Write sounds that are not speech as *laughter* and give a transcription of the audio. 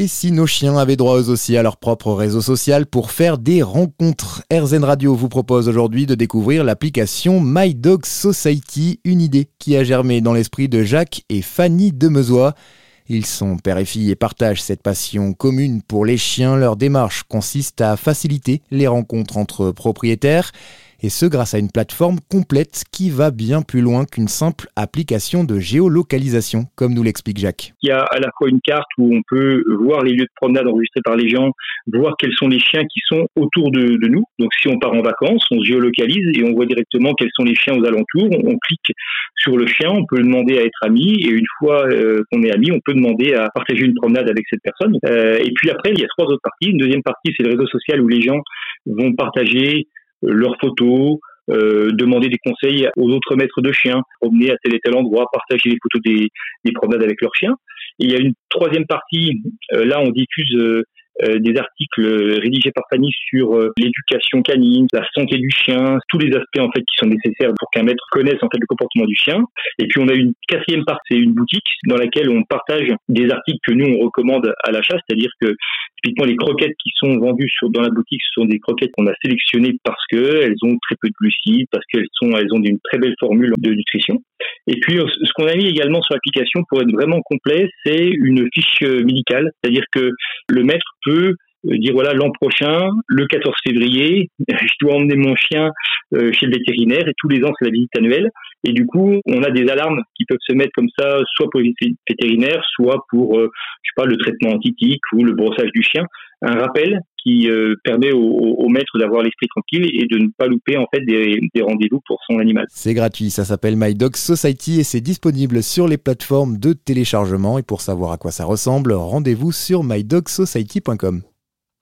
Et si nos chiens avaient droit eux aussi à leur propre réseau social pour faire des rencontres RZN Radio vous propose aujourd'hui de découvrir l'application My Dog Society, une idée qui a germé dans l'esprit de Jacques et Fanny Demezois. Ils sont père et fille et partagent cette passion commune pour les chiens. Leur démarche consiste à faciliter les rencontres entre propriétaires et ce grâce à une plateforme complète qui va bien plus loin qu'une simple application de géolocalisation, comme nous l'explique Jacques. Il y a à la fois une carte où on peut voir les lieux de promenade enregistrés par les gens, voir quels sont les chiens qui sont autour de, nous. Donc si on part en vacances, on se géolocalise et on voit directement quels sont les chiens aux alentours. On, clique sur le chien, on peut demander à être ami et une fois euh, qu'on est ami, on peut demander à partager une promenade avec cette personne. Euh, et puis après, il y a trois autres parties. Une deuxième partie, c'est le réseau social où les gens vont partager leurs photos, euh, demander des conseils aux autres maîtres de chiens, promener à tel et tel endroit, partager les photos des, des promenades avec leurs chiens. Il y a une troisième partie, euh, là on diffuse euh, des articles rédigés par Fanny sur euh, l'éducation canine, la santé du chien, tous les aspects en fait qui sont nécessaires pour qu'un maître connaisse en fait le comportement du chien. Et puis on a une quatrième partie, c'est une boutique dans laquelle on partage des articles que nous on recommande à l'achat, c'est-à-dire que typiquement les croquettes qui sont vendues sur, dans la boutique, ce sont des croquettes qu'on a sélectionnées parce que elles ont très peu de glucides, parce qu'elles sont elles ont une très belle formule de nutrition. Et puis ce qu'on a mis également sur l'application pour être vraiment complet, c'est une fiche médicale, c'est-à-dire que le maître peut euh, dire voilà l'an prochain, le 14 février, *laughs* je dois emmener mon chien euh, chez le vétérinaire et tous les ans c'est la visite annuelle. Et du coup on a des alarmes qui peuvent se mettre comme ça soit pour les vétérinaires, soit pour euh, je sais pas le traitement antitique ou le brossage du chien, un rappel qui permet au, maître d'avoir l'esprit tranquille et de ne pas louper en fait des, des rendez-vous pour son animal. C'est gratuit, ça s'appelle My Dog Society et c'est disponible sur les plateformes de téléchargement et pour savoir à quoi ça ressemble, rendez-vous sur mydogsociety.com.